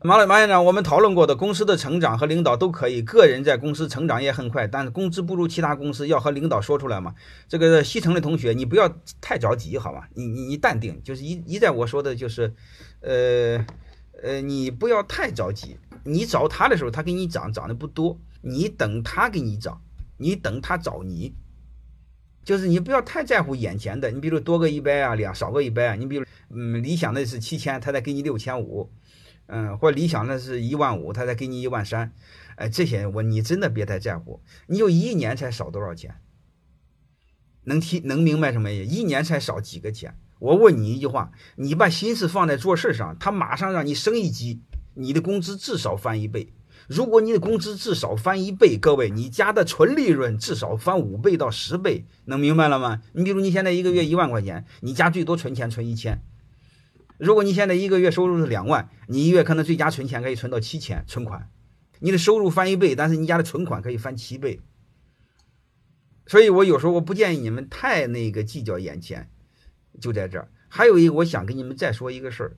马老马院长，我们讨论过的公司的成长和领导都可以，个人在公司成长也很快，但是工资不如其他公司，要和领导说出来嘛。这个西城的同学，你不要太着急，好吧？你你你淡定，就是一一在我说的就是，呃呃，你不要太着急。你找他的时候，他给你涨涨的不多，你等他给你涨，你等他找你，就是你不要太在乎眼前的。你比如多个一百啊，两少个一百啊，你比如嗯，理想的是七千，他再给你六千五。嗯，或理想的是一万五，他再给你一万三，哎，这些我你真的别太在乎，你就一年才少多少钱？能听能明白什么意思？一年才少几个钱？我问你一句话，你把心思放在做事上，他马上让你升一级，你的工资至少翻一倍。如果你的工资至少翻一倍，各位，你家的纯利润至少翻五倍到十倍，能明白了吗？你比如你现在一个月一万块钱，你家最多存钱存一千。如果你现在一个月收入是两万，你一月可能最佳存钱可以存到七千存款，你的收入翻一倍，但是你家的存款可以翻七倍。所以我有时候我不建议你们太那个计较眼前，就在这儿。还有一个，我想跟你们再说一个事儿，